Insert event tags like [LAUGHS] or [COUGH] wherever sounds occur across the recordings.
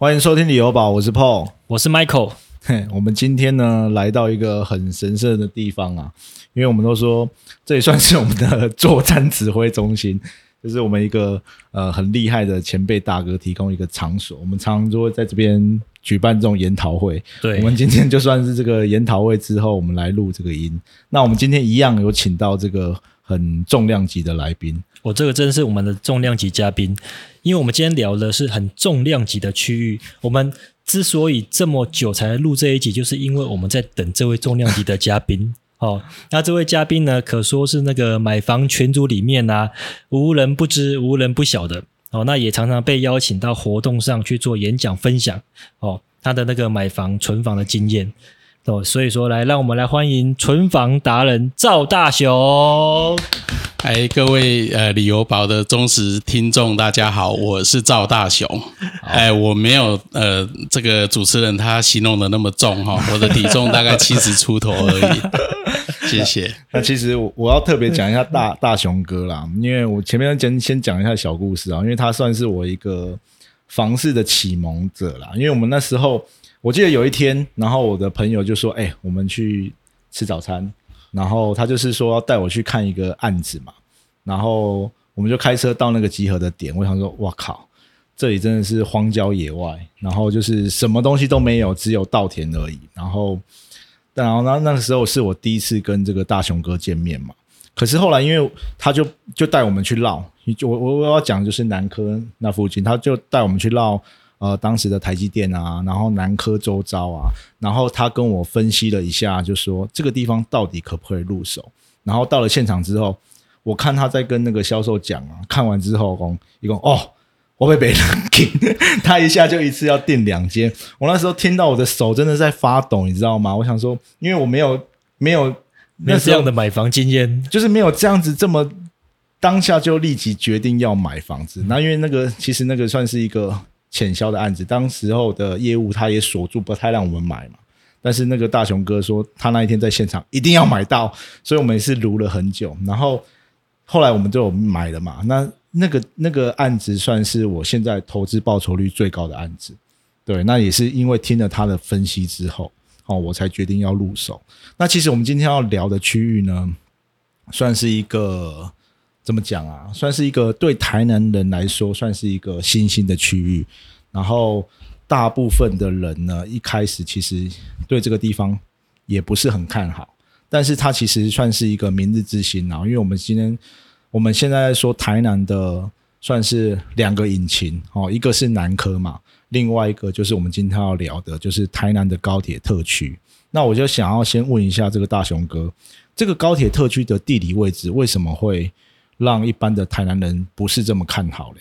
欢迎收听旅游宝，我是 Paul，我是 Michael。嘿，我们今天呢来到一个很神圣的地方啊，因为我们都说这也算是我们的作战指挥中心，[LAUGHS] 就是我们一个呃很厉害的前辈大哥提供一个场所，我们常常就会在这边举办这种研讨会。对，我们今天就算是这个研讨会之后，我们来录这个音。那我们今天一样有请到这个很重量级的来宾。我这个真是我们的重量级嘉宾，因为我们今天聊的是很重量级的区域。我们之所以这么久才录这一集，就是因为我们在等这位重量级的嘉宾。[LAUGHS] 哦，那这位嘉宾呢，可说是那个买房群组里面啊，无人不知、无人不晓的。哦，那也常常被邀请到活动上去做演讲分享。哦，他的那个买房、存房的经验。哦，所以说来，让我们来欢迎存房达人赵大雄。哎，各位呃，旅游宝的忠实听众，大家好，我是赵大雄。哎，我没有呃，这个主持人他形容的那么重哈，[LAUGHS] 我的体重大概七十出头而已。[LAUGHS] 谢谢。那其实我我要特别讲一下大 [LAUGHS] 大雄哥啦，因为我前面先先讲一下小故事啊，因为他算是我一个房事的启蒙者啦。因为我们那时候，我记得有一天，然后我的朋友就说：“哎，我们去吃早餐。”然后他就是说要带我去看一个案子嘛，然后我们就开车到那个集合的点。我想说，哇靠，这里真的是荒郊野外，然后就是什么东西都没有，只有稻田而已。然后，然后那那个时候是我第一次跟这个大雄哥见面嘛。可是后来，因为他就就带我们去绕，就我我我要讲就是南科那附近，他就带我们去绕。呃，当时的台积电啊，然后南科周遭啊，然后他跟我分析了一下，就说这个地方到底可不可以入手。然后到了现场之后，我看他在跟那个销售讲啊，看完之后，讲一共哦，我被别人给，他一下就一次要订两间。我那时候听到我的手真的在发抖，你知道吗？我想说，因为我没有没有那这样的买房经验，就是没有这样子这么当下就立即决定要买房子。那因为那个其实那个算是一个。潜销的案子，当时候的业务他也锁住，不太让我们买嘛。但是那个大雄哥说，他那一天在现场一定要买到，所以我们也是撸了很久。然后后来我们就买了嘛。那那个那个案子算是我现在投资报酬率最高的案子。对，那也是因为听了他的分析之后，哦，我才决定要入手。那其实我们今天要聊的区域呢，算是一个。怎么讲啊？算是一个对台南人来说，算是一个新兴的区域。然后大部分的人呢，一开始其实对这个地方也不是很看好。但是它其实算是一个明日之星啊。因为我们今天我们现在说台南的算是两个引擎哦，一个是南科嘛，另外一个就是我们今天要聊的，就是台南的高铁特区。那我就想要先问一下这个大雄哥，这个高铁特区的地理位置为什么会？让一般的台南人不是这么看好嘞。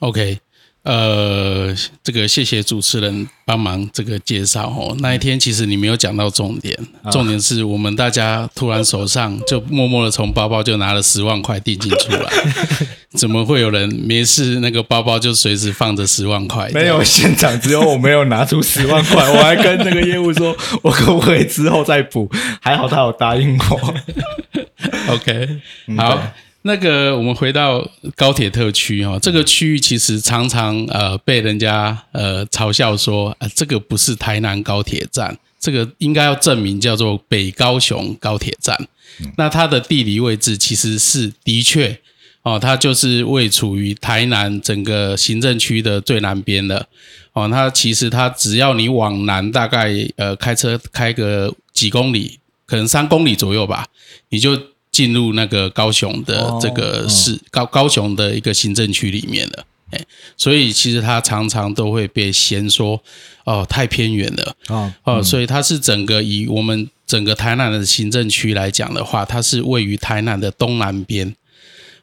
OK，呃，这个谢谢主持人帮忙这个介绍哦。那一天其实你没有讲到重点，重点是我们大家突然手上就默默的从包包就拿了十万块定金出来，[LAUGHS] 怎么会有人没事那个包包就随时放着十万块？没有现场，只有我没有拿出十万块，我还跟那个业务说，我可不可以之后再补？还好他有答应我。[LAUGHS] OK，好。那个，我们回到高铁特区哈，这个区域其实常常呃被人家呃嘲笑说，呃这个不是台南高铁站，这个应该要证明叫做北高雄高铁站。那它的地理位置其实是的确哦，它就是位处于台南整个行政区的最南边的哦。它其实它只要你往南大概呃开车开个几公里，可能三公里左右吧，你就。进入那个高雄的这个市高高雄的一个行政区里面了，哎，所以其实它常常都会被嫌说哦太偏远了。啊哦，所以它是整个以我们整个台南的行政区来讲的话，它是位于台南的东南边。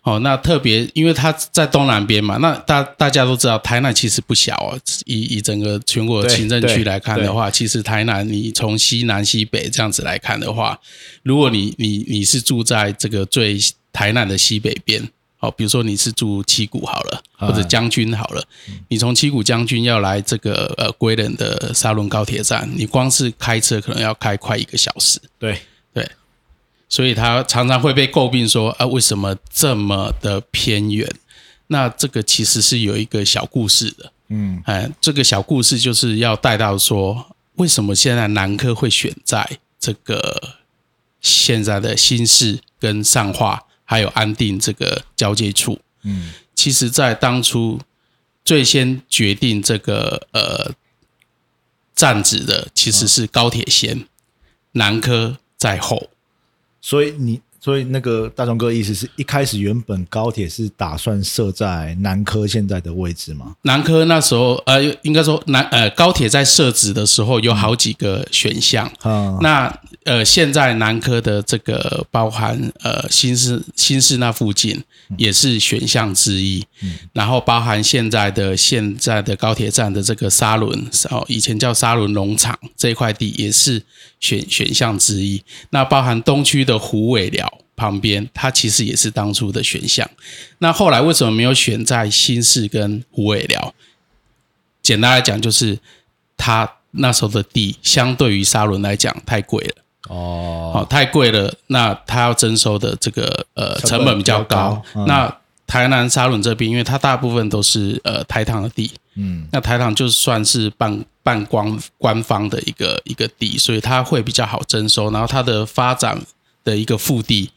哦，那特别因为它在东南边嘛，那大大家都知道，台南其实不小哦。以以整个全国行政区来看的话，其实台南你从西南西北这样子来看的话，如果你你你是住在这个最台南的西北边，哦，比如说你是住七股好了，或者将军好了，你从七股将军要来这个呃归仁的沙仑高铁站，你光是开车可能要开快一个小时。对对。所以他常常会被诟病说啊，为什么这么的偏远？那这个其实是有一个小故事的嗯，哎，这个小故事就是要带到说，为什么现在南科会选在这个现在的新市跟上化还有安定这个交界处？嗯，其实，在当初最先决定这个呃站址的，其实是高铁先，南科在后。所以你。所以那个大壮哥意思是一开始原本高铁是打算设在南科现在的位置吗？南科那时候呃，应该说南呃高铁在设置的时候有好几个选项。啊，那呃现在南科的这个包含呃新市新市那附近也是选项之一。然后包含现在的现在的高铁站的这个沙轮哦，以前叫沙轮农场这一块地也是选选项之一。那包含东区的虎尾寮。旁边，它其实也是当初的选项。那后来为什么没有选在新市跟虎尾寮？简单来讲，就是它那时候的地相对于沙仑来讲太贵了。哦，太贵了。那它要征收的这个呃成本比较高。那台南沙仑这边，因为它大部分都是呃台糖的地，嗯，那台糖就算是半半官官方的一个一个地，所以它会比较好征收。然后它的发展的一个腹地。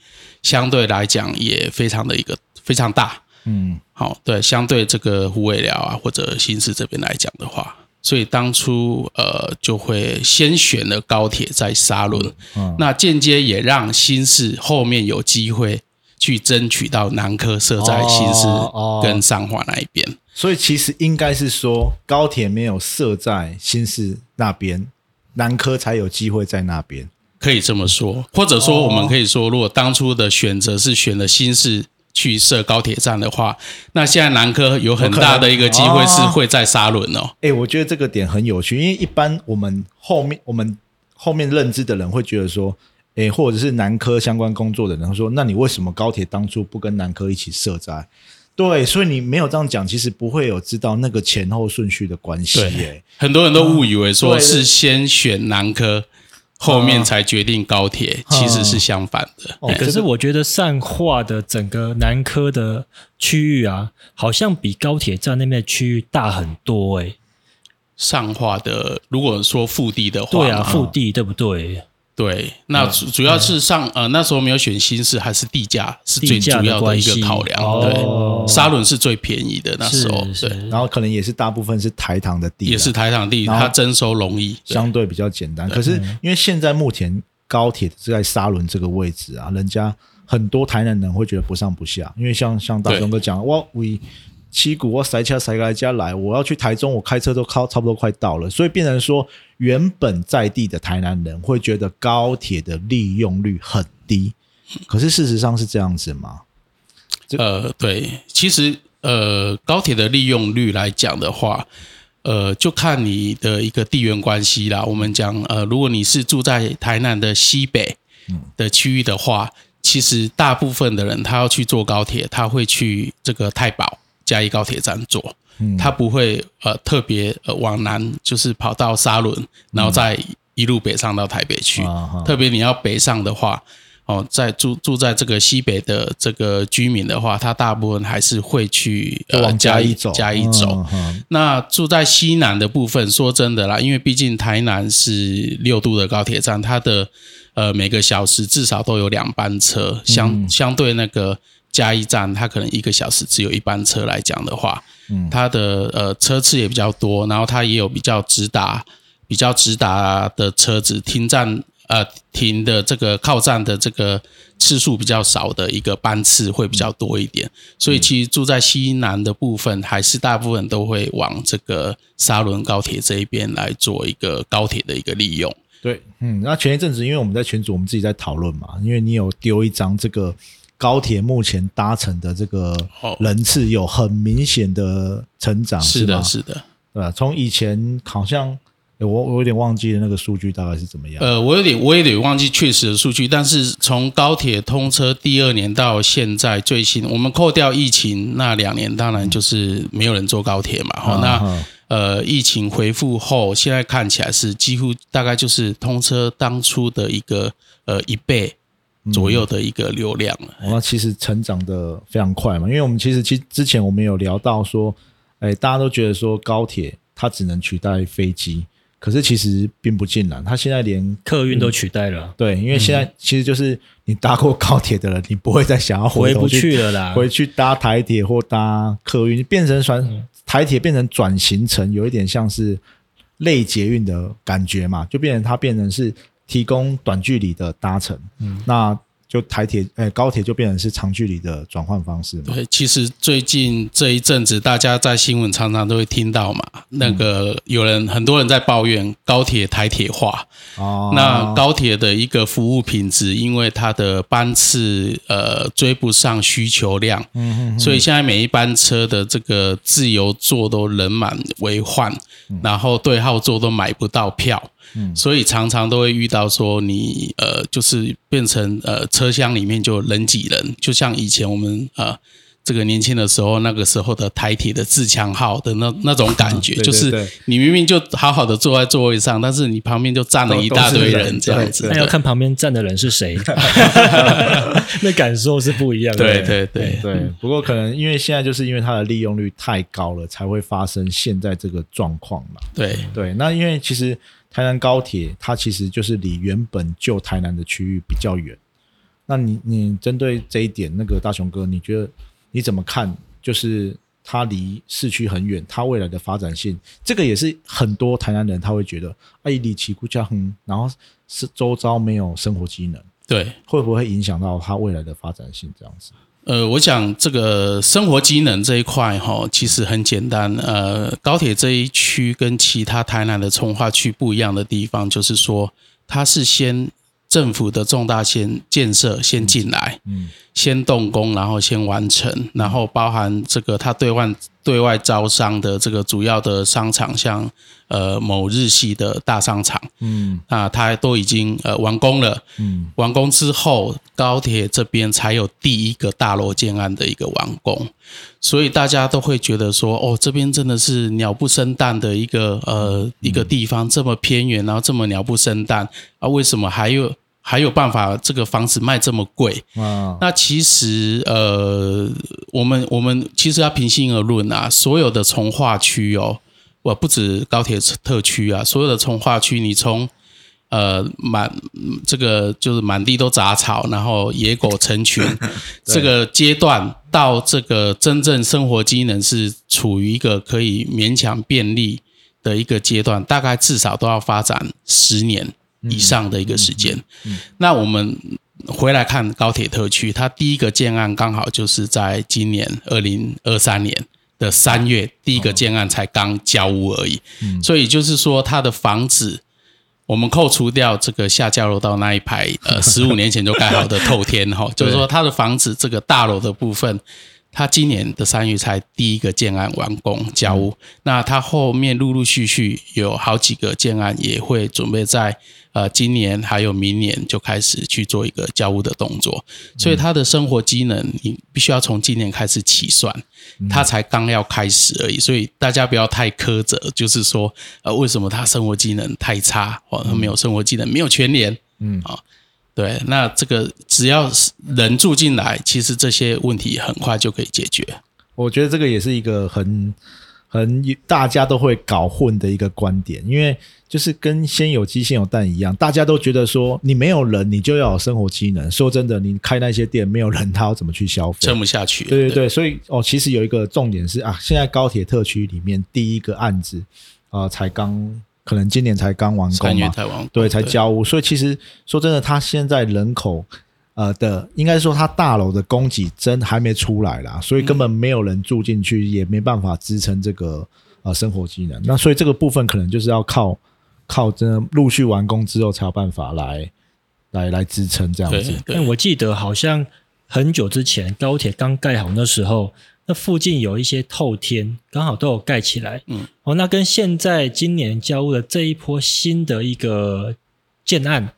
相对来讲也非常的一个非常大，嗯，好，对，相对这个湖尾寮啊或者新市这边来讲的话，所以当初呃就会先选了高铁在沙仑，那间接也让新市后面有机会去争取到南科设在新市跟上华那一边，所以其实应该是说高铁没有设在新市那边，南科才有机会在那边。可以这么说，或者说我们可以说，如果当初的选择是选了新市去设高铁站的话，那现在南科有很大的一个机会是会在沙轮哦。哎，我觉得这个点很有趣，因为一般我们后面我们后面认知的人会觉得说，哎，或者是南科相关工作的人说，那你为什么高铁当初不跟南科一起设在？对，所以你没有这样讲，其实不会有知道那个前后顺序的关系。耶，很多人都误以为说是先选南科。后面才决定高铁，其实是相反的。哦，可是我觉得善化的整个南科的区域啊，好像比高铁站那边的区域大很多诶。上化的，如果说腹地的话，对啊，腹地对不对？对，那主主要是上呃那时候没有选新市，还是地价是最主要的一个考量。对，沙轮是最便宜的那时候，对，然后可能也是大部分是台糖的地，也是台糖地，它征收容易，相对比较简单。可是因为现在目前高铁是在沙轮这个位置啊，人家很多台南人会觉得不上不下，因为像像大雄哥讲，哇，we 七股我塞车塞来家来，我要去台中，我开车都靠差不多快到了，所以变成说，原本在地的台南人会觉得高铁的利用率很低，可是事实上是这样子吗？呃，对，其实呃，高铁的利用率来讲的话，呃，就看你的一个地缘关系啦。我们讲呃，如果你是住在台南的西北的区域的话，其实大部分的人他要去坐高铁，他会去这个太保。嘉义高铁站坐，他不会呃特别呃往南，就是跑到沙仑，然后再一路北上到台北去。特别你要北上的话，哦，在住住在这个西北的这个居民的话，他大部分还是会去呃嘉义走。嘉义走。那住在西南的部分，说真的啦，因为毕竟台南是六度的高铁站，它的呃每个小时至少都有两班车，相相对那个。加一站，它可能一个小时只有一班车来讲的话，嗯，它的呃车次也比较多，然后它也有比较直达、比较直达的车子停站，呃，停的这个靠站的这个次数比较少的一个班次会比较多一点，所以其实住在西南的部分，还是大部分都会往这个沙仑高铁这一边来做一个高铁的一个利用。对，嗯，那前一阵子因为我们在群组，我们自己在讨论嘛，因为你有丢一张这个。高铁目前搭乘的这个人次有很明显的成长，是的，是的，对吧？从以前好像我我有点忘记了那个数据大概是怎么样。呃，我有点我有点忘记确实的数据，但是从高铁通车第二年到现在最新，我们扣掉疫情那两年，当然就是没有人坐高铁嘛。好，那呃，疫情回复后，现在看起来是几乎大概就是通车当初的一个呃一倍。左右的一个流量了，那其实成长的非常快嘛，因为我们其实其之前我们有聊到说，哎，大家都觉得说高铁它只能取代飞机，可是其实并不尽然，它现在连客运都取代了，对，因为现在其实就是你搭过高铁的人，你不会再想要回不去去了啦。回去搭台铁或搭客运，变成转台铁变成转型成有一点像是类捷运的感觉嘛，就变成它变成是提供短距离的搭乘，嗯，那就台铁呃高铁就变成是长距离的转换方式嘛，对，其实最近这一阵子，大家在新闻常常都会听到嘛，那个有人很多人在抱怨高铁台铁化，哦，那高铁的一个服务品质，因为它的班次呃追不上需求量，嗯嗯。所以现在每一班车的这个自由座都人满为患，然后对号座都买不到票，嗯所以常常都会遇到说你呃就是变成呃车厢里面就人挤人，就像以前我们呃。这个年轻的时候，那个时候的台铁的自强号的那那种感觉，[LAUGHS] 对对就是你明明就好好的坐在座位上，但是你旁边就站了一大堆人这样子。那要看旁边站的人是谁，[LAUGHS] 那感受是不一样的。对对对对，不过可能因为现在就是因为它的利用率太高了，才会发生现在这个状况嘛。对对，那因为其实台南高铁它其实就是离原本旧台南的区域比较远。那你你针对这一点，那个大雄哥，你觉得你怎么看？就是它离市区很远，它未来的发展性，这个也是很多台南人他会觉得，哎，离旗鼓家很，然后是周遭没有生活机能，对，会不会影响到它未来的发展性？这样子？呃，我想这个生活机能这一块哈，其实很简单。呃，高铁这一区跟其他台南的从化区不一样的地方，就是说它是先政府的重大先建设先进来，嗯先动工，然后先完成，然后包含这个它对外对外招商的这个主要的商场，像呃某日系的大商场，嗯。啊它都已经呃完工了。嗯。完工之后，高铁这边才有第一个大楼建案的一个完工，所以大家都会觉得说，哦，这边真的是鸟不生蛋的一个呃一个地方，这么偏远，然后这么鸟不生蛋啊，为什么还有还有办法这个房子卖这么贵？啊那其实呃，我们我们其实要平心而论啊，所有的从化区哦，我不止高铁特区啊，所有的从化区，你从呃满这个就是满地都杂草，然后野狗成群 [LAUGHS] 这个阶段，到这个真正生活机能是处于一个可以勉强便利的一个阶段，大概至少都要发展十年以上的一个时间。那我们回来看高铁特区，它第一个建案刚好就是在今年二零二三年的三月，第一个建案才刚交屋而已，所以就是说它的房子。我们扣除掉这个下交流道那一排，呃，十五年前就盖好的透天哈，[LAUGHS] 就是说它的房子这个大楼的部分，它今年的三月才第一个建案完工交屋，那他后面陆陆续续有好几个建案也会准备在呃今年还有明年就开始去做一个交屋的动作，所以他的生活机能你必须要从今年开始起算，他才刚要开始而已，所以大家不要太苛责，就是说呃为什么他生活机能太差哦，他没有生活机能，没有全联，嗯。啊。对，那这个只要是人住进来，其实这些问题很快就可以解决。我觉得这个也是一个很很大家都会搞混的一个观点，因为就是跟先有鸡先有蛋一样，大家都觉得说你没有人，你就要有生活机能。说真的，你开那些店没有人，他要怎么去消费？撑不下去。对对对，所以哦，其实有一个重点是啊，现在高铁特区里面第一个案子啊、呃才刚可能今年才刚完工嘛，才完对，才交屋。所以其实说真的，它现在人口呃的，应该说它大楼的供给真还没出来啦，所以根本没有人住进去，也没办法支撑这个呃生活机能。那所以这个部分可能就是要靠靠真的陆续完工之后才有办法来来来支撑这样子。对但我记得好像很久之前高铁刚盖好那时候，那附近有一些透天，刚好都有盖起来。嗯，哦，那跟现在今年交屋的这一波新的一个建案，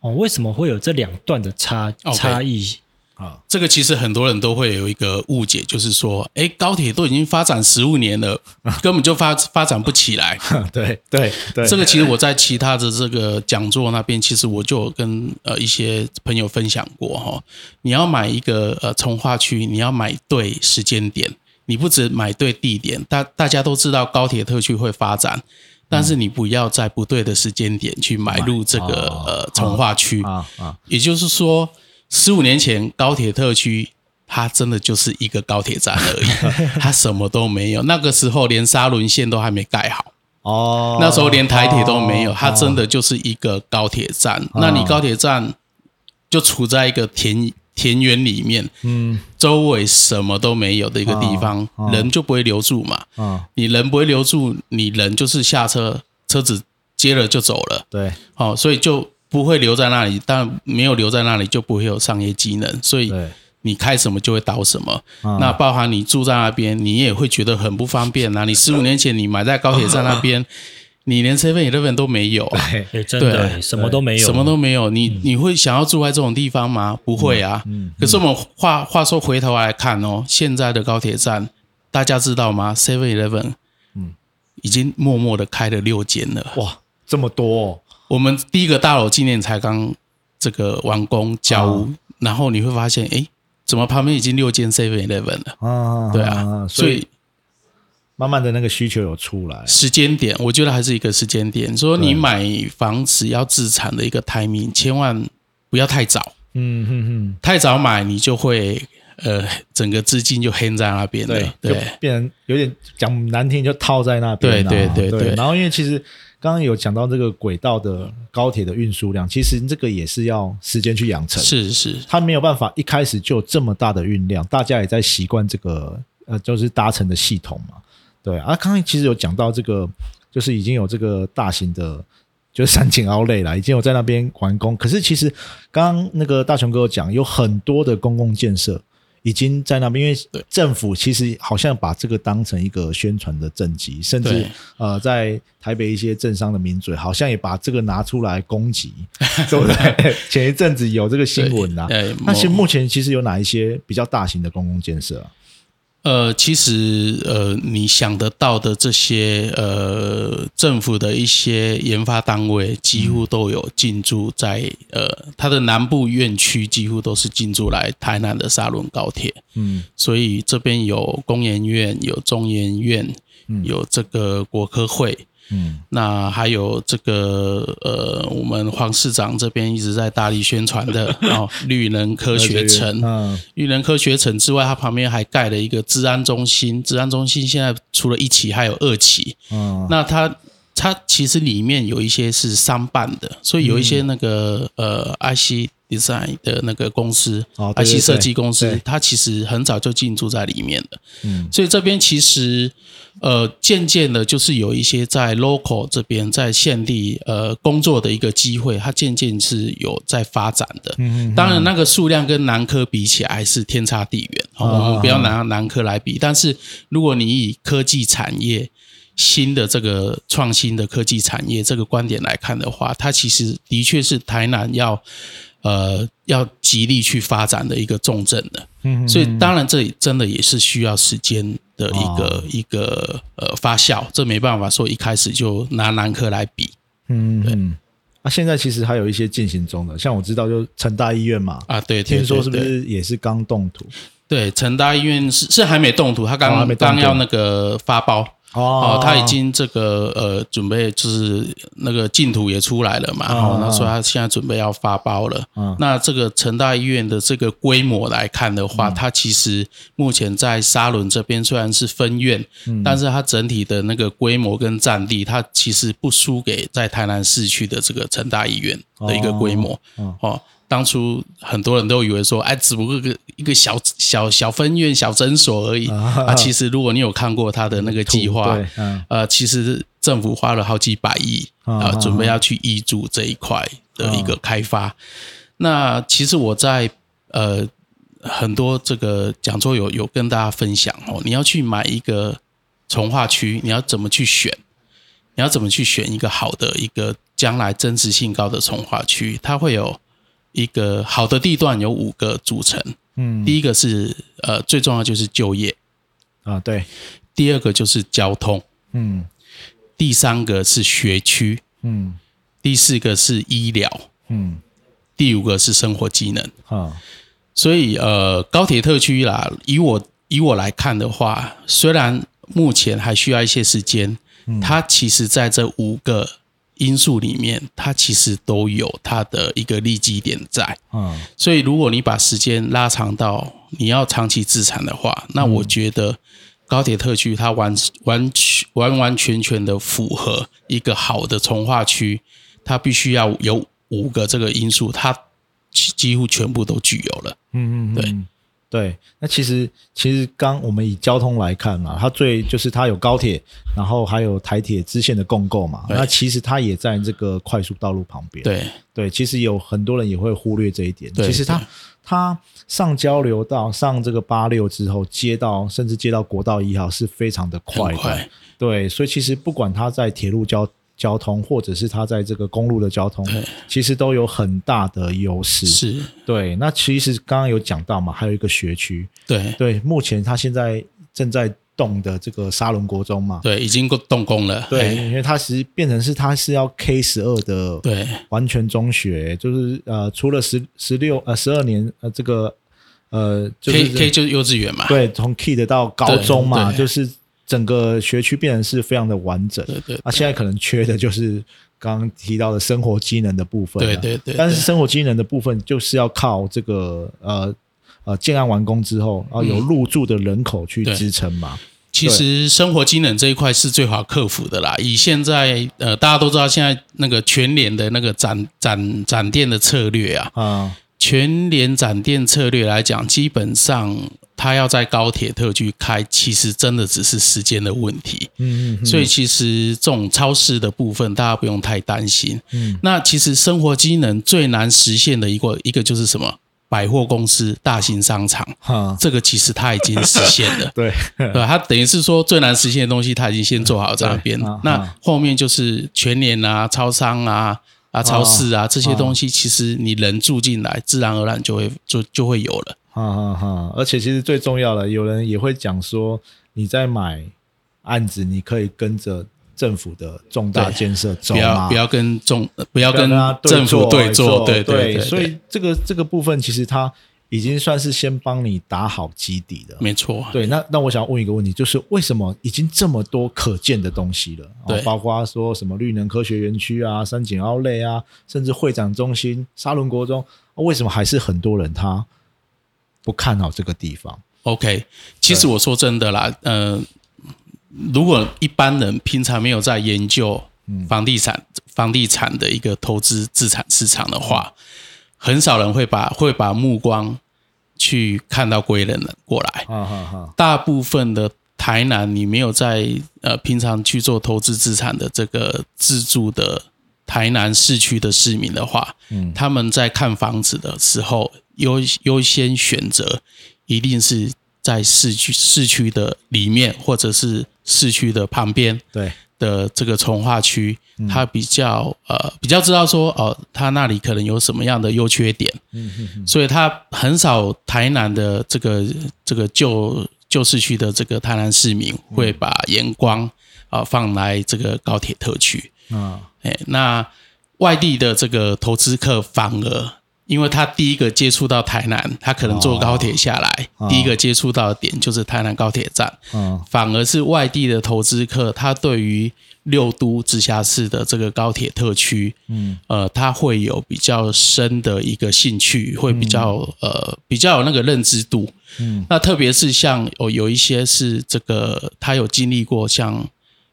哦，为什么会有这两段的差差异？啊，这个其实很多人都会有一个误解，就是说，哎，高铁都已经发展十五年了，[LAUGHS] 根本就发发展不起来。[LAUGHS] 对对对，这个其实我在其他的这个讲座那边，其实我就有跟呃一些朋友分享过哈。你要买一个呃从化区，你要买对时间点，你不止买对地点，大大家都知道高铁特区会发展，但是你不要在不对的时间点去买入这个哦呃从化区。啊啊，也就是说，十五年前高铁特区它真的就是一个高铁站而已，[LAUGHS] 它什么都没有。那个时候连沙仑线都还没盖好，哦，那时候连台铁都没有，哦它真的就是一个高铁站。那你高铁站就处在一个田田园里面，嗯周围什么都没有的一个地方，人就不会留住嘛。嗯，你人不会留住，你人就是下车，车子接了就走了。对哦，所以就不会留在那里，但没有留在那里就不会有商业机能，所以，你开什么就会倒什么。啊那包含你住在那边，你也会觉得很不方便啊。你十五年前你买在高铁站那边，[LAUGHS] 你连 Seven Eleven 都没有啊，对哎，真的什么都没有，什么都没有。你你会想要住在这种地方吗？不会啊。可是我们话话说回头来看哦，现在的高铁站，大家知道吗？Seven Eleven，嗯，已经默默的开了六间了。哇，这么多哦我们第一个大楼今年才刚这个完工交屋，然后你会发现，哎，怎么旁边已经六间 Seven Eleven 了？啊，对啊，所以慢慢的那个需求有出来，时间点，我觉得还是一个时间点。说你买房子要自产的一个 timing，千万不要太早，嗯哼哼，太早买你就会呃整个资金就 hang 在那边了。对，对变成有点讲难听，就套在那边啊。对对对对然后因为其实刚刚有讲到这个轨道的高铁的运输量，其实这个也是要时间去养成。是是，它没有办法一开始就有这么大的运量，大家也在习惯这个呃，就是搭乘的系统嘛。对啊，刚刚其实有讲到这个，就是已经有这个大型的，就是三井奥莱啦，已经有在那边完工。可是其实刚刚那个大雄哥有讲，有很多的公共建设已经在那边，因为政府其实好像把这个当成一个宣传的政绩，甚至呃，在台北一些政商的名嘴好像也把这个拿出来攻击，[LAUGHS] 对不对？前一阵子有这个新闻啊，对，那其实目前其实有哪一些比较大型的公共建设啊？呃，其实呃，你想得到的这些呃政府的一些研发单位，几乎都有进驻在呃它的南部院区，几乎都是进驻来台南的沙仑高铁。嗯所以这边有工研院，有中研院，有这个国科会，嗯那还有这个呃，我们黄市长这边一直在大力宣传的 [LAUGHS] 哦，绿能科学城。嗯绿能科学城之外，它旁边还盖了一个治安中心。治安中心现在除了一期，还有二期。嗯那它它其实里面有一些是商办的，所以有一些那个、呃 IC Design 的那个公司、哦对对 IC 设计公司，它其实很早就进驻在里面了。嗯所以这边其实呃渐渐的，就是有一些在 local 这边在县地呃工作的一个机会，它渐渐是有在发展的。嗯当然，那个数量跟南科比起来是天差地远。我们不要拿南科来比，但是如果你以科技产业新的这个创新的科技产业这个观点来看的话，它其实的确是台南要呃要极力去发展的一个重镇的。嗯所以当然这里真的也是需要时间的一个、哦一个呃发酵，这没办法说一开始就拿南科来比嗯嗯。啊，现在其实还有一些进行中的，像我知道，就成大医院嘛，啊。对，对听说是不是也是刚动土？对，成大医院是是还没动土，他刚、刚刚要那个发包哦哦，他已经这个呃准备就是那个净土也出来了嘛，哦哦，那所以他现在准备要发包了。嗯。那这个成大医院的这个规模来看的话，它其实目前在沙仑这边虽然是分院，但是它整体的那个规模跟占地，它其实不输给在台南市区的这个成大医院的一个规模。哦哦，当初很多人都以为说，哎，只不过一个一个小小小分院、小诊所而已啊啊。其实如果你有看过他的那个计划呃，其实政府花了好几百亿啊、啊准备要去医助这一块的一个开发。那其实我在呃很多这个讲座有有跟大家分享哦，你要去买一个从化区，你要怎么去选？你要怎么去选一个好的一个将来增值性高的从化区？它会有一个好的地段有五个组成，嗯。第一个是呃最重要就是就业，啊对，第二个就是交通，嗯。第三个是学区，嗯。第四个是医疗，嗯。第五个是生活机能。啊。所以呃，高铁特区啦，以我以我来看的话，虽然目前还需要一些时间，它其实在这五个因素里面，它其实都有它的一个利基点在。嗯所以，如果你把时间拉长到你要长期自产的话，那我觉得高铁特区它完完全完完全全的符合一个好的从化区，它必须要有五个这个因素，它几几乎全部都具有了。嗯嗯，对嗯对。那其实其实刚我们以交通来看嘛，它最就是它有高铁，然后还有台铁支线的共构嘛。那其实它也在这个快速道路旁边。对对，其实有很多人也会忽略这一点。其实它它上交流道上这个八六之后，接到甚至接到国道一号是非常的快的。快，对，所以其实不管它在铁路交交通，或者是它在这个公路的交通，其实都有很大的优势。是，对，那其实刚刚有讲到嘛，还有一个学区，对。对，目前它现在正在动的这个沙仑国中嘛，对，已经动工了。对，哎因为它其实变成是它是要 K 十二的对。完全中学，就是呃，除了十十六呃十二年呃这个呃就是，K K 就是幼稚园嘛。对从 K 的到高中嘛，就是整个学区变成是非常的完整。对对啊，现在可能缺的就是刚刚提到的生活机能的部分了。对对对，但是生活机能的部分就是要靠这个呃呃建案完工之后，然后有入住的人口去支撑嘛。其实生活机能这一块是最好克服的啦。以现在呃大家都知道，现在那个全联的那个展展展店的策略啊，啊，全联展店策略来讲，基本上它要在高铁特区开，其实真的只是时间的问题。嗯所以其实这种超市的部分，大家不用太担心。嗯，那其实生活机能最难实现的一个一个就是什么？百货公司、大型商场，哈，这个其实它已经实现了。[LAUGHS] 对，对吧？它等于是说最难实现的东西，它已经先做好在那边。那啊后面就是全联啊、超商啊、啊超市啊这些东哦西，其实你人住进来，自然而然就会就就会有了。哈哈哈。而且其实最重要的，有人也会讲说，你在买案子，你可以跟着政府的重大建设走不要不要跟政不要跟政府对对坐，对对对，所以这个这个部分其实它已经算是先帮你打好基底的。没错。对，那那我想问一个问题，就是为什么已经这么多可见的东西了？哦对包括说什么绿能科学园区啊、三井奥莱啊，甚至会展中心、沙仑国中，为什么还是很多人他不看好这个地方？OK，其实我说真的啦，呃，如果一般人平常没有在研究房地产、房地产的一个投资资产市场的话，很少人会把会把目光去看到归人了过来。大部分的台南，你没有在呃平常去做投资资产的这个自住的台南市区的市民的话，嗯。他们在看房子的时候，优优先选择一定是在市区市区的里面，或者是市区的旁边。对，的这个从化区，他比较呃比较知道说哦，他那里可能有什么样的优缺点，嗯所以他很少台南的这个这个旧旧市区的这个台南市民会把眼光啊、放来这个高铁特区，啊，哎，那外地的这个投资客反而。因为他第一个接触到台南，他可能坐高铁下来，哦第一个接触到的点就是台南高铁站。嗯反而是外地的投资客，他对于六都直辖市的这个高铁特区，嗯，呃，他会有比较深的一个兴趣，会比较、呃比较有那个认知度。嗯，那特别是像有有一些是这个他有经历过像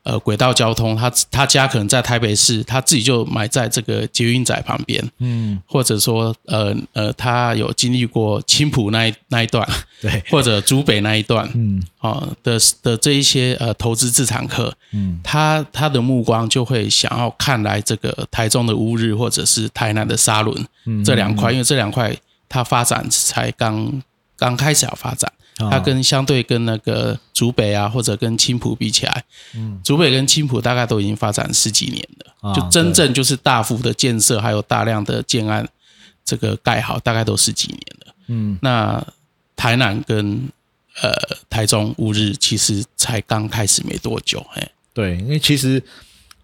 呃轨道交通，他他家可能在台北市，他自己就埋在这个捷运仔旁边，嗯，或者说呃呃他有经历过青浦那一那一段，[LAUGHS] 对，或者竹北那一段，嗯。啊的的这一些呃投资资产客，嗯他他的目光就会想要看来这个台中的乌日或者是台南的沙仑嗯这两块，因为这两块它发展才刚刚开始要发展，啊它跟相对跟那个竹北啊或者跟青浦比起来，嗯。竹北跟青浦大概都已经发展十几年了，啊就真正就是大幅的建设还有大量的建案这个盖好，大概都十几年了。嗯。那台南跟呃台中乌日其实才刚开始没多久，哎，对，因为其实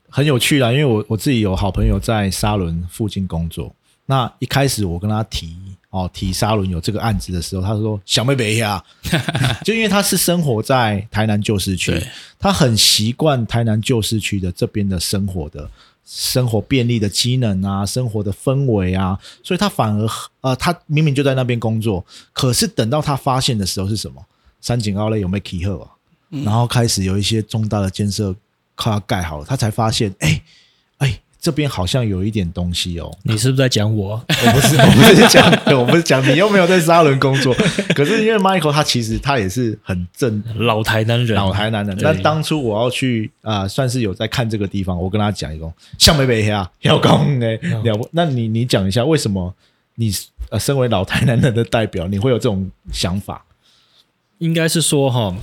很有趣啦，因为我我自己有好朋友在沙仑附近工作，那一开始我跟他提哦提沙伦有这个案子的时候，他说小妹妹呀，[LAUGHS] 就因为他是生活在台南旧市区，他很习惯台南旧市区的这边的生活的。生活便利的机能啊，生活的氛围啊，所以他反而呃，他明明就在那边工作，可是等到他发现的时候是什么？三井奥莱有没有起鹤啊？然后开始有一些重大的建设快要盖好了，他才发现，哎哎，这边好像有一点东西哦。你是不是在讲我？我不是，[LAUGHS] 我不是讲，我不是讲你又没有在沙伦工作。[LAUGHS] 可是因为 Michael 他其实他也是很正老台南人，老台南人。那当初我要去啊、算是有在看这个地方，我跟他讲一个向北北呀，要讲哎了不？那你你讲一下为什么你呃身为老台南人的代表，你会有这种想法？应该是说哈，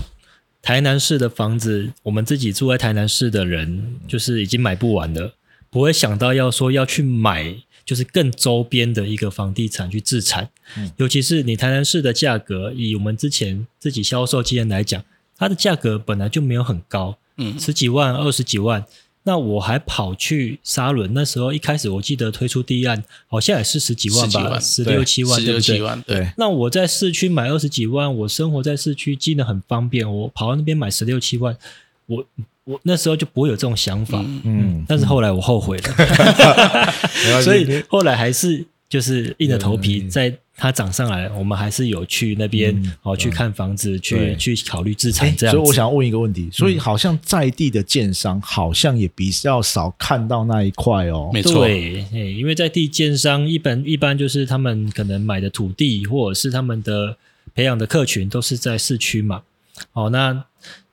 台南市的房子，我们自己住在台南市的人，就是已经买不完了，不会想到要说要去买，就是更周边的一个房地产去自产。尤其是你台南市的价格，以我们之前自己销售经验来讲，它的价格本来就没有很高，嗯十几万、二十几万。那我还跑去沙伦，那时候一开始我记得推出第一案，好像也是十几万吧，十六七万，十？六七万，对，对，那我在市区买二十几万，我生活在市区，机能很方便，我跑到那边买十六七万，我我那时候就不会有这种想法。嗯，但是后来我后悔了，[LAUGHS] 所以后来还是就是硬着头皮，在它涨上来，我们还是有去那边、嗯哦去看房子，去去考虑自哎产这样。所以我想要问一个问题，所以好像在地的建商好像也比较少看到那一块哦。没错，对，哎，因为在地建商一般一般就是他们可能买的土地，或者是他们的培养的客群都是在市区嘛。哦，那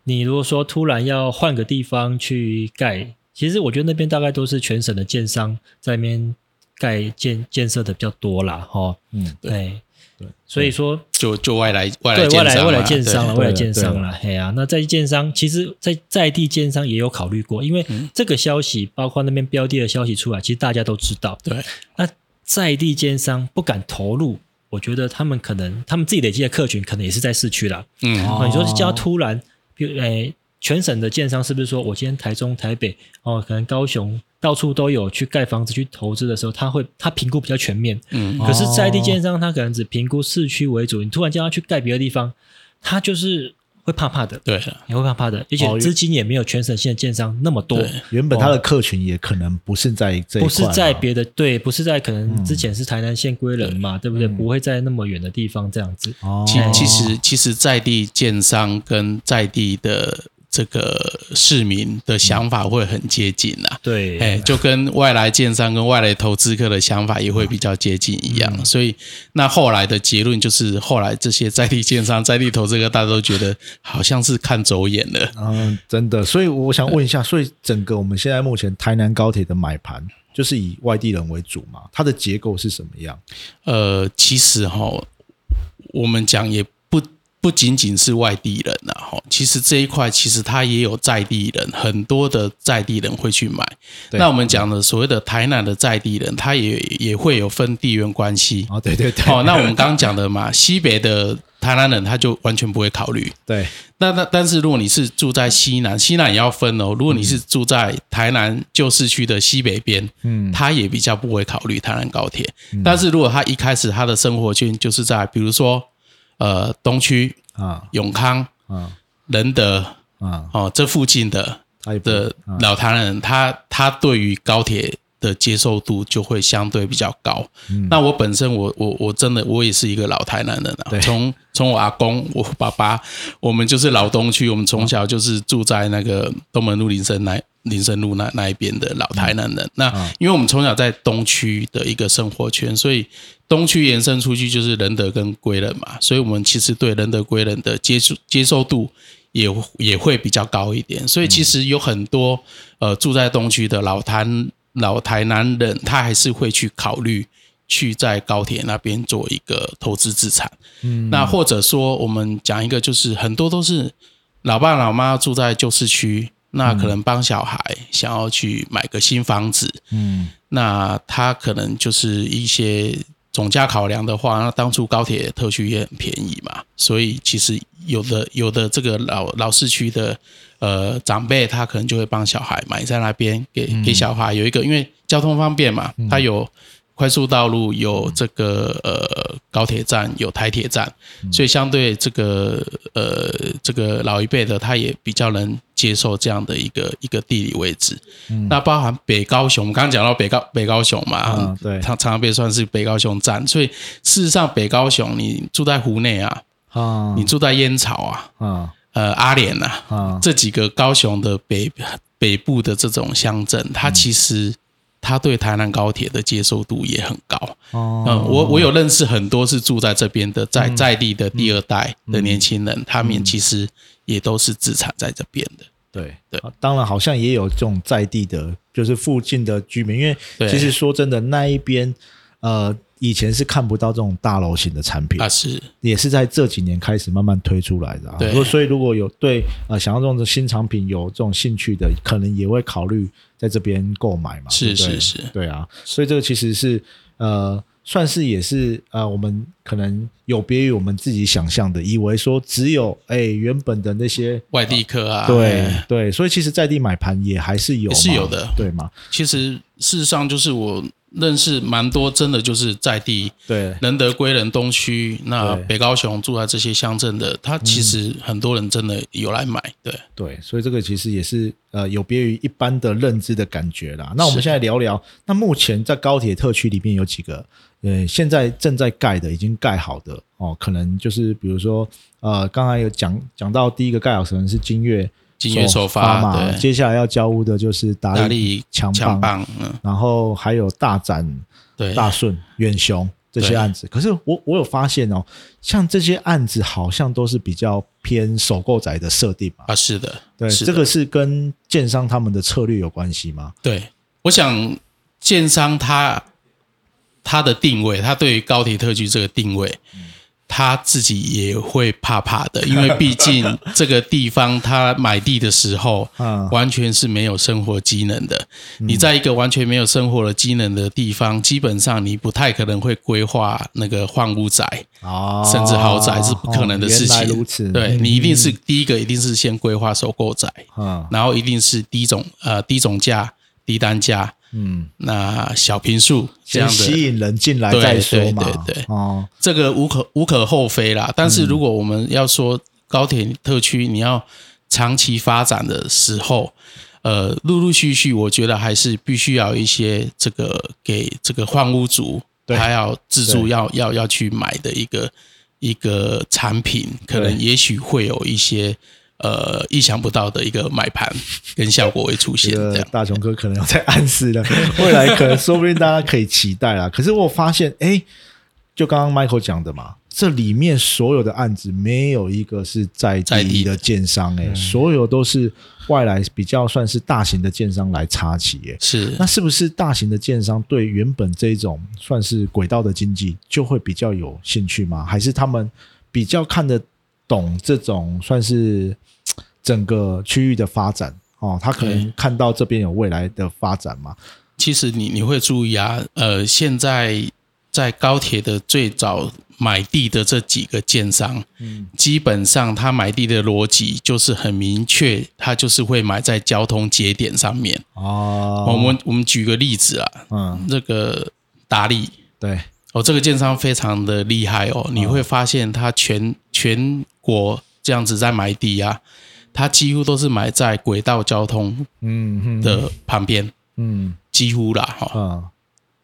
你如果说突然要换个地方去盖，其实我觉得那边大概都是全省的建商在那边盖建建设的比较多啦，哈、嗯，对对所以说就就外来外对来建商嘛外来外来建商了，外来建商对了，嘿呀、那在地建商其实，在在地建商也有考虑过，因为嗯。这个消息，包括那边标的的消息出来，其实大家都知道。对。那在地建商不敢投入，我觉得他们可能他们自己累积的客群可能也是在市区啦。嗯。你说是叫突然，比如诶，全省的建商是不是说我今天台中、台北哦，可能高雄到处都有去盖房子去投资的时候，他会他评估比较全面。嗯可是在地建商他可能只评估市区为主，你突然叫他去盖别的地方，他就是会怕怕的，对。了，也会怕怕的，而且哦资金也没有全省性的建商那么多。对。原本他的客群也可能不是在这一不是在别的对，不是在可能之前是台南县归人嘛，对。不对？不会在那么远的地方这样子。哦，其其实其实在地建商跟在地的这个市民的想法会很接近啦。对，哎，就跟外来建商跟外来投资客的想法也会比较接近一样，所以那后来的结论就是，后来这些在地建商、在地投资客，大家都觉得好像是看走眼了。嗯，真的，所以我想问一下，所以整个我们现在目前台南高铁的买盘就是以外地人为主嘛？它的结构是什么样？呃，其实哈，我们讲也不不仅仅是外地人呐，哈，其实这一块其实它也有在地人，很多的在地人会去买。那我们讲的所谓的台南的在地人，他也也会有分地缘关系。哦，对对对，哦，那我们刚刚讲的嘛，[LAUGHS] 西北的台南人他就完全不会考虑。对那那但是如果你是住在西南，西南也要分哦。如果你是住在台南旧市区的西北边，嗯他也比较不会考虑台南高铁。但是如果他一开始他的生活圈就是在比如说呃东区、啊。永康、啊。仁德啊，哦这附近的的老台南人，他他对于高铁的接受度就会相对比较高。那我本身我我我真的我也是一个老台南人啊对，从从我阿公我爸爸，我们就是老东区，我们从小就是住在那个东门路林森那林森路那那一边的老台南人。那因为我们从小在东区的一个生活圈，所以东区延伸出去就是仁德跟归仁嘛，所以我们其实对仁德归仁的接受接受度。也也会比较高一点，所以其实有很多呃住在东区的老台老台南人，他还是会去考虑去在高铁那边做一个投资资产。嗯，那或者说我们讲一个，就是很多都是老爸老妈住在旧市区，那可能帮小孩想要去买个新房子，嗯。那他可能就是一些总价考量的话，那当初高铁特区也很便宜嘛，所以其实有的有的这个老老市区的呃长辈，他可能就会帮小孩买在那边，给给小孩有一个，因为交通方便嘛，他有快速道路，有这个呃高铁站，有台铁站，所以相对这个呃这个老一辈的，他也比较能接受这样的一个一个地理位置。那包含北高雄，我们刚刚讲到北高北高雄嘛，啊对。常常常被算是北高雄站，所以事实上北高雄，你住在湖内啊，啊。你住在烟草啊，啊。呃阿联啊，啊。这几个高雄的北北部的这种乡镇，它其实它对台南高铁的接受度也很高。哦。嗯，我我有认识很多是住在这边的，在在地的第二代的年轻人，他们其实也都是自产在这边的。对。对。啊当然好像也有这种在地的，就是附近的居民，因为其实说真的，那一边呃以前是看不到这种大楼型的产品，啊，是也是在这几年开始慢慢推出来的、啊。对如果所以如果有对呃想要这种新产品有这种兴趣的，可能也会考虑在这边购买嘛。是是是对啊，所以这个其实是呃。算是也是呃，我们可能有别于我们自己想象的，以为说只有哎原本的那些外地客啊，对哎对，所以其实在地买盘也还是有，也是有的对嘛？其实事实上就是我认识蛮多，真的就是在地对仁德归仁东区，那北高雄住在这些乡镇的，他其实很多人真的有来买，对。对，所以这个其实也是呃有别于一般的认知的感觉啦。那我们现在聊聊，那目前在高铁特区里面有几个呃现在正在盖的，已经盖好的哦，可能就是比如说呃刚才有讲讲到第一个盖好可能是金月金月首发嘛，接下来要交屋的就是达利力强强棒，然后还有大展对，大顺、远雄这些案子，可是我我有发现哦，像这些案子好像都是比较偏首购宅的设定嘛。啊，是的，对，这个是跟建商他们的策略有关系吗？对，我想建商他他的定位，他对于高铁特区这个定位，他自己也会怕怕的，因为毕竟 [LAUGHS] 这个地方他买地的时候，啊完全是没有生活机能的。你在一个完全没有生活的机能的地方，基本上你不太可能会规划那个换屋宅，哦甚至豪宅是不可能的事情。对嗯你一定是第一个，一定是先规划首购宅，啊，然后一定是低总呃低总价、低单价，嗯，那小平数这样的，吸引人进来再说嘛，对对对。哦，这个无可无可厚非啦。但是如果我们要说高铁特区，你要长期发展的时候，呃，陆陆续续，我觉得还是必须要一些这个给这个换屋族，他要自助要要要去买的一个一个产品，可能也许会有一些。呃，意想不到的一个买盘跟效果会出现，这样大雄哥可能有在暗示了，未来可能说不定大家可以期待啦。[LAUGHS] 可是我发现，哎，就刚刚 Michael 讲的嘛，这里面所有的案子没有一个是在在地的建商，哎，所有都是外来比较算是大型的建商来插旗，哎。是那是不是大型的建商对原本这种算是轨道的经济就会比较有兴趣吗？还是他们比较看得懂这种算是 [TSK] 整个区域的发展？哦，他可能看到这边有未来的发展嘛？其实你你会注意啊，呃，现在在高铁的最早买地的这几个建商，嗯，基本上他买地的逻辑就是很明确，他就是会买在交通节点上面。哦，我们我们举个例子啊，嗯，这个达利对，哦，这个建商非常的厉害哦，你会发现他全全国这样子在买地啊，他几乎都是买在轨道交通嗯嗯的旁边，嗯几乎啦哈。嗯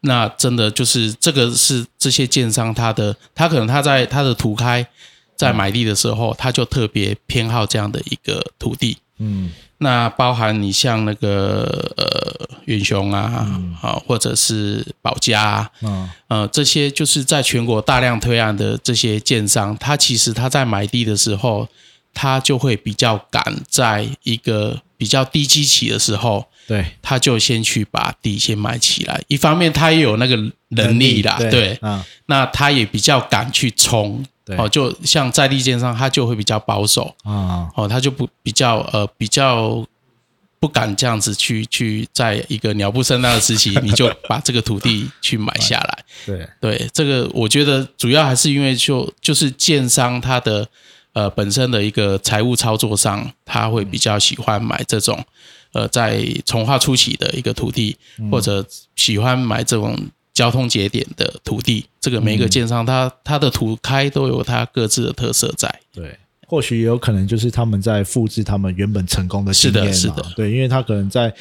那真的就是这个是这些建商他的，他可能他在他的土开在买地的时候，他就特别偏好这样的一个土地。嗯那包含你像那个呃远雄啊，啊、或者是保家啊，嗯。呃这些就是在全国大量推案的这些建商，他其实他在买地的时候，他就会比较赶在一个比较低基期的时候，对，他就先去把地先买起来。一方面，他也有那个能力啦，对。对，啊那他也比较敢去冲。对。哦，就像在利建商，他就会比较保守，啊。哦，他就不比较呃比较不敢这样子去去在一个鸟不生蛋的时期，你就把这个土地去买下来。[LAUGHS] 对。对，这个我觉得主要还是因为就就是建商他的呃本身的一个财务操作上，他会比较喜欢买这种呃在从化初期的一个土地，或者喜欢买这种交通节点的土地，这个每一个建商他他的土开都有他各自的特色在。对，或许也有可能就是他们在复制他们原本成功的经验嘛。是的是的对，因为他可能在，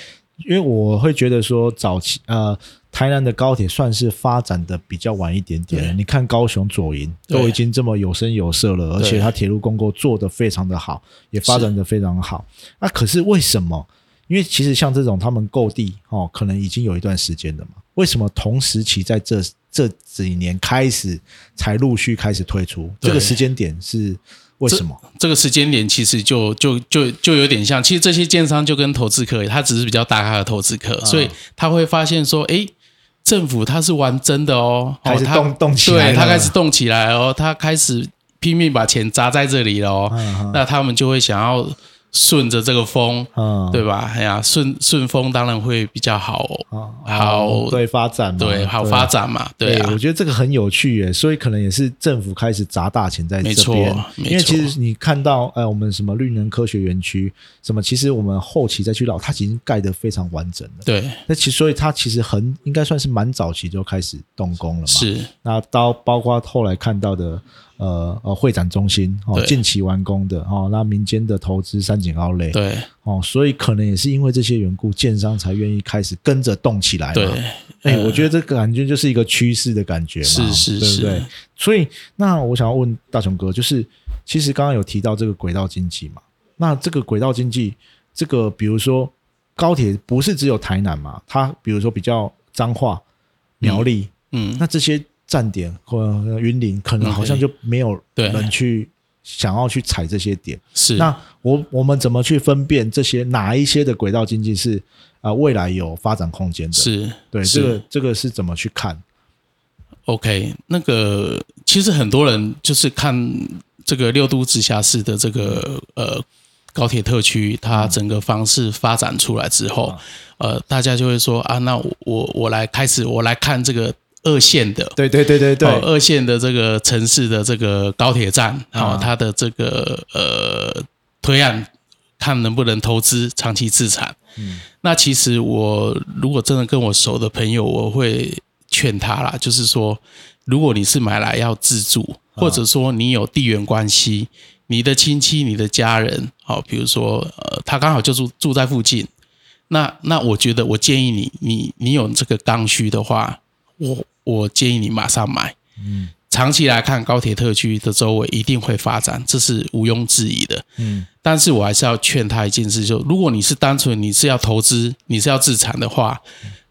因为我会觉得说早期呃。台南的高铁算是发展的比较晚一点点。你看高雄左营都已经这么有声有色了，而且对它铁路公构做得非常的好，也发展的非常好。那可是为什么？因为其实像这种他们购地哦，可能已经有一段时间了嘛。为什么同时期在这这几年开始才陆续开始推出？对。这个时间点是为什么？这个时间点其实就就就就有点像，其实这些建商就跟投资客，他只是比较大咖的投资客，啊。所以他会发现说，诶，政府他是玩真的哦，开始动动起来对了。他开始动起来哦，他开始拼命把钱砸在这里了哦，嗯。那他们就会想要顺着这个风，嗯，对吧？哎呀，顺顺风当然会比较好，啊，好对发展嘛，对，好发展嘛，对啊我，觉得这个很有趣耶，所以可能也是政府开始砸大钱在这没错边，没错因为其实你看到，呃，我们什么绿能科学园区，什么，其实我们后期再去绕，它已经盖得非常完整了。对，那其所以它其实很应该算是蛮早期就开始动工了嘛。。是，那到包括后来看到的，呃呃，会展中心哦，近期完工的哦，那民间的投资三井奥莱，对。哦，所以可能也是因为这些缘故，建商才愿意开始跟着动起来嘛。对，哎、呃。我觉得这个感觉就是一个趋势的感觉嘛，是是对不对？是？所以，那我想要问大雄哥，就是其实刚刚有提到这个轨道经济嘛，那这个轨道经济，这个比如说高铁不是只有台南嘛，它比如说比较彰化、苗栗，嗯，那这些站点或者云林，可能好像就没有对人去想要去踩这些点。是，那我我们怎么去分辨这些哪一些的轨道经济是啊、未来有发展空间的？是，对，这个这个是怎么去看？OK，那个其实很多人就是看这个六都直辖市的这个呃高铁特区，它整个方式发展出来之后，呃，大家就会说啊，那我我我来开始我来看这个二线的。对对对对对，哦，二线的这个城市的这个高铁站，啊哦，它的这个呃推案，看能不能投资长期自产。嗯那其实我如果真的跟我熟的朋友，我会劝他啦，就是说，如果你是买来要自住，或者说你有地缘关系，你的亲戚、你的家人，好、比如说呃，他刚好就住住在附近，那那我觉得我建议你，你你有这个刚需的话，我我建议你马上买。嗯长期来看，高铁特区的周围一定会发展，这是毋庸置疑的。嗯但是我还是要劝他一件事，就如果你是单纯你是要投资，你是要自产的话，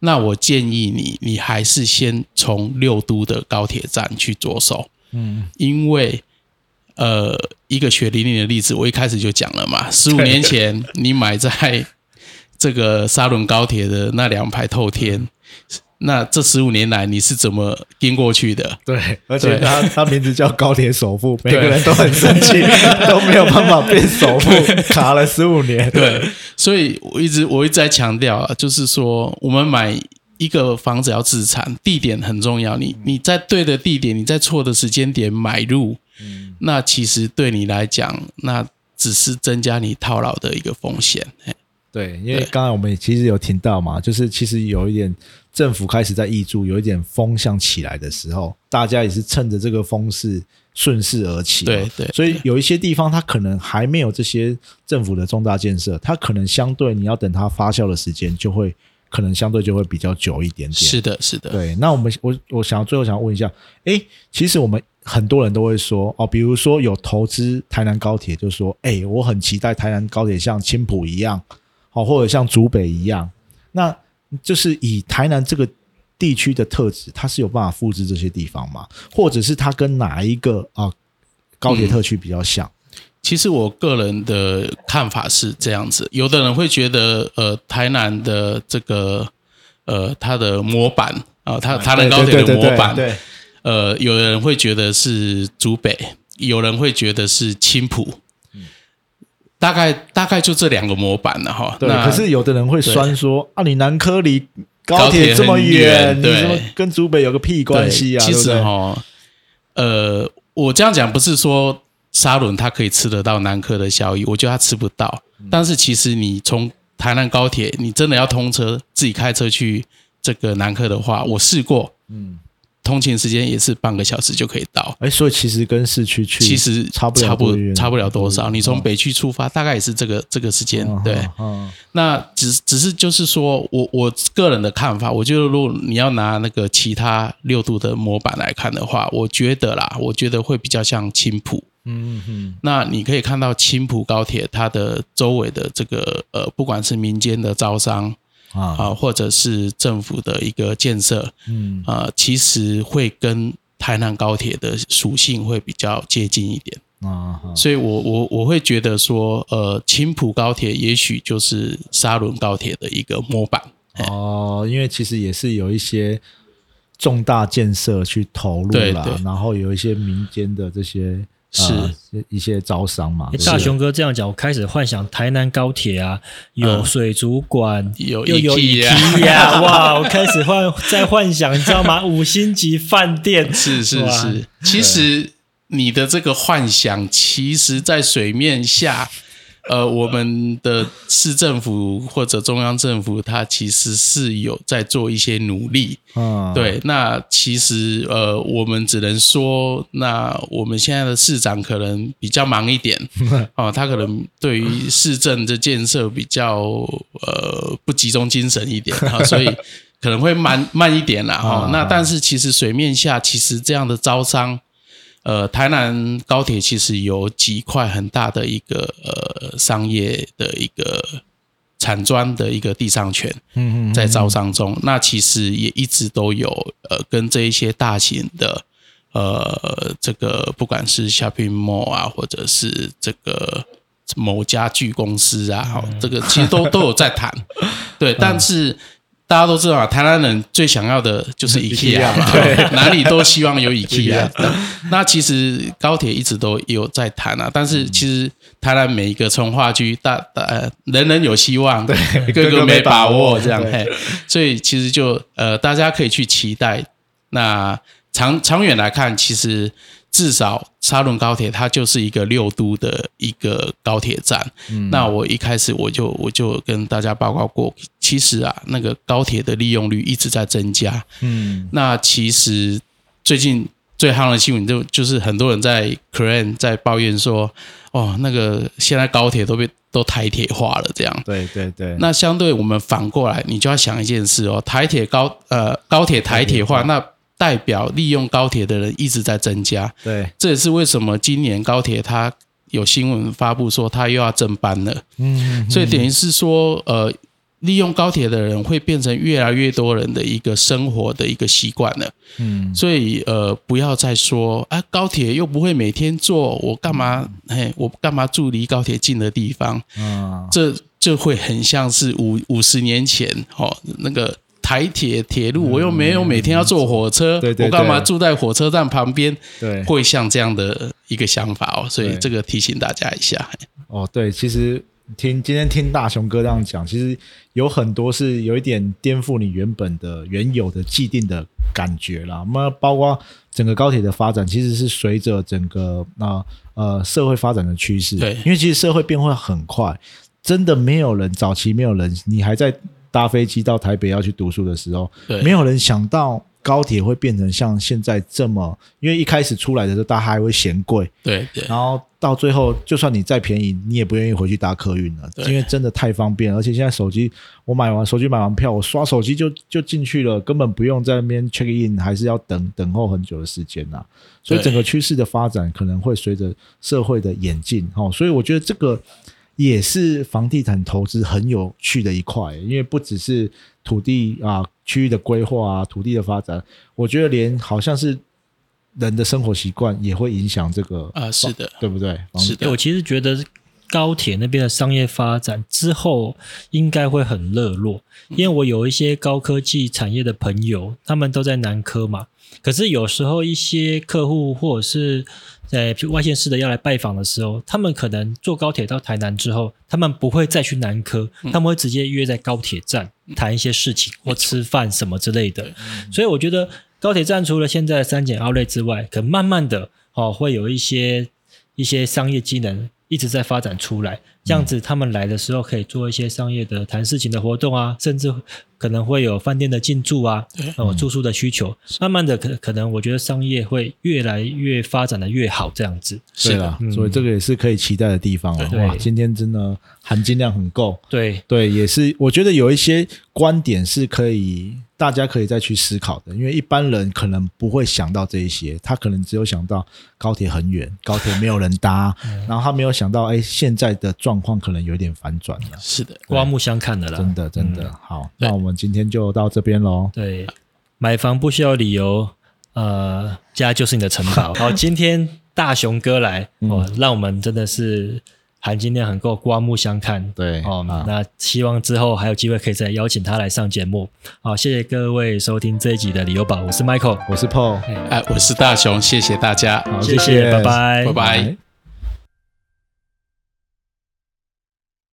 那我建议你，你还是先从六都的高铁站去着手，嗯，因为呃，一个血淋淋的例子，我一开始就讲了嘛，十五年前你买在这个沙仑高铁的那两排透天，那这十五年来你是怎么跟过去的？对，[LAUGHS] 而且他他名字叫高铁首富，每个人都很生气，[LAUGHS] 都没有办法变首富，卡了十五年。对，所以我一直我一直在强调啊，就是说我们买一个房子要自产，地点很重要。你你在对的地点，你在错的时间点买入，那其实对你来讲，那只是增加你套牢的一个风险。嘿对，因为对刚才我们也其实有听到嘛，就是其实有一点政府开始在挹注，有一点风向起来的时候，大家也是趁着这个风势顺势而起嘛。对对所以有一些地方它可能还没有这些政府的重大建设，它可能相对你要等它发酵的时间就会可能相对就会比较久一点点。是的，是的，对，那我们我我想要最后想要问一下，诶，其实我们很多人都会说哦，比如说有投资台南高铁，就说诶，我很期待台南高铁像青浦一样，哦，或者像竹北一样，那就是以台南这个地区的特质，它是有办法复制这些地方吗？或者是它跟哪一个啊高铁特区比较像？其实我个人的看法是这样子，有的人会觉得，呃，台南的这个，呃，它的模板啊，它台南高铁的模板，对，呃，有人会觉得是竹北，有人会觉得是青浦，大概大概就这两个模板了哈。对，可是有的人会酸说啊，你南科离高高铁铁这么远，对你怎么跟竹北有个屁关系啊？其实哈，呃，我这样讲不是说沙伦他可以吃得到南科的效益，我觉得他吃不到。嗯但是其实你从台南高铁，你真的要通车，自己开车去这个南科的话，我试过，嗯，通勤时间也是半个小时就可以到。哎，所以其实跟市区去其实差不差不差不了多少。你从嗯北区出发，大概也是这个这个时间。对，嗯那只只是就是说我我个人的看法，我觉得如果你要拿那个其他六度的模板来看的话，我觉得啦，我觉得会比较像青浦。嗯嗯那你可以看到青浦高铁它的周围的这个呃，不管是民间的招商啊啊、或者是政府的一个建设，嗯呃，其实会跟台南高铁的属性会比较接近一点。啊啊所以我我我会觉得说，呃，青浦高铁也许就是沙仑高铁的一个模板。哦，因为其实也是有一些重大建设去投入啦对对，然后有一些民间的这些呃一些招商嘛大雄哥这样讲，我开始幻想台南高铁啊，有嗯水族馆，有又有 IKEA IKEA，哇！我开始幻在幻想，你知道吗？[LAUGHS] 五星级饭店是是哇。是，其实你的这个幻想，其实在水面下，呃，我们的市政府或者中央政府，它其实是有在做一些努力。嗯，对，那其实呃，我们只能说，那我们现在的市长可能比较忙一点 [LAUGHS] 哦，他可能对于市政的建设比较呃不集中精神一点啊、所以 [LAUGHS] 可能会慢慢一点啦哈、啊那但是其实水面下，其实这样的招商。呃，台南高铁其实有几块很大的一个呃商业的一个产砖的一个地上权，嗯嗯在招商中，那其实也一直都有呃跟这一些大型的呃这个不管是 shopping mall 啊，或者是这个某家具公司啊，哈、这个其实都 [LAUGHS] 都有在谈，对，但是。大家都知道啊，台南人最想要的就是 IKEA 嘛，[LAUGHS] 对，[LAUGHS] 哪里都希望有 [LAUGHS] IKEA。那其实高铁一直都有在谈啊，但是其实台南每一个从化区，大大呃人人有希望，对，个个没把握这样，嘿，所以其实就呃大家可以去期待。那长长远来看，其实至少沙仑高铁它就是一个六都的一个高铁站。那我一开始我就我就跟大家报告过，其实啊，那个高铁的利用率一直在增加。嗯那其实最近最夯的新闻就就是很多人在 Crane 在抱怨说，哦，那个现在高铁都被都台铁化了这样。对对对，那相对我们反过来，你就要想一件事哦，台铁高呃高铁台铁化，那代表利用高铁的人一直在增加。对这也是为什么今年高铁它有新闻发布说它又要增班了，嗯所以等于是说呃。利用高铁的人会变成越来越多人的一个生活的一个习惯了，嗯所以呃，不要再说啊，高铁又不会每天坐，我干嘛？嘿，我干嘛住离高铁近的地方？啊这就会很像是五五十年前哦，那个台铁铁路，我又没有每天要坐火车，嗯对对我干嘛住在火车站旁边？对会像这样的一个想法哦，所以对这个提醒大家一下。哦对，其实听今天听大雄哥这样讲，其实有很多是有一点颠覆你原本的原有的既定的感觉啦。那包括整个高铁的发展，其实是随着整个那呃社会发展的趋势，对因为其实社会变化很快，真的没有人早期没有人，你还在搭飞机到台北要去读书的时候，没有人想到高铁会变成像现在这么，因为一开始出来的时候大家还会嫌贵，对对。然后到最后就算你再便宜，你也不愿意回去搭客运了，因为真的太方便了，而且现在手机我买完手机买完票，我刷手机就就进去了，根本不用在那边 check in，还是要等等候很久的时间呐、所以整个趋势的发展可能会随着社会的演进，哦，所以我觉得这个也是房地产投资很有趣的一块，因为不只是土地啊、区域的规划啊、土地的发展，我觉得连好像是人的生活习惯也会影响这个呃，是的，对不对？房是的。我，其实觉得高铁那边的商业发展之后应该会很热络，因为我有一些高科技产业的朋友，他们都在南科嘛。可是有时候一些客户或者是在外县市的要来拜访的时候，他们可能坐高铁到台南之后，他们不会再去南科，他们会直接约在高铁站谈一些事情或吃饭什么之类的。所以我觉得高铁站除了现在的三减奥类之外，可慢慢的哦会有一些一些商业机能一直在发展出来，这样子他们来的时候可以做一些商业的谈事情的活动啊，甚至可能会有饭店的进驻啊，哦住宿的需求，慢慢的可可能我觉得商业会越来越发展的越好，这样子。是的。所以这个也是可以期待的地方啊。对。哇，今天真的含金量很够。对，对，也是我觉得有一些观点是可以大家可以再去思考的，因为一般人可能不会想到这一些，他可能只有想到高铁很远，[LAUGHS] 高铁没有人搭，然后他没有想到，哎，现在的状况可能有点反转了。是的，刮目相看的啦，真的，真的、嗯好，那我们今天就到这边喽。对，买房不需要理由，呃，家就是你的城堡。[LAUGHS] 好，今天大雄哥来哦，让我们真的是含金量很够，刮目相看。对哦，啊。那希望之后还有机会可以再邀请他来上节目。好，谢谢各位收听这一集的理由宝，我是 Michael，我是 Paul，哎，我是大雄，谢谢大家，好，谢谢拜拜，拜拜。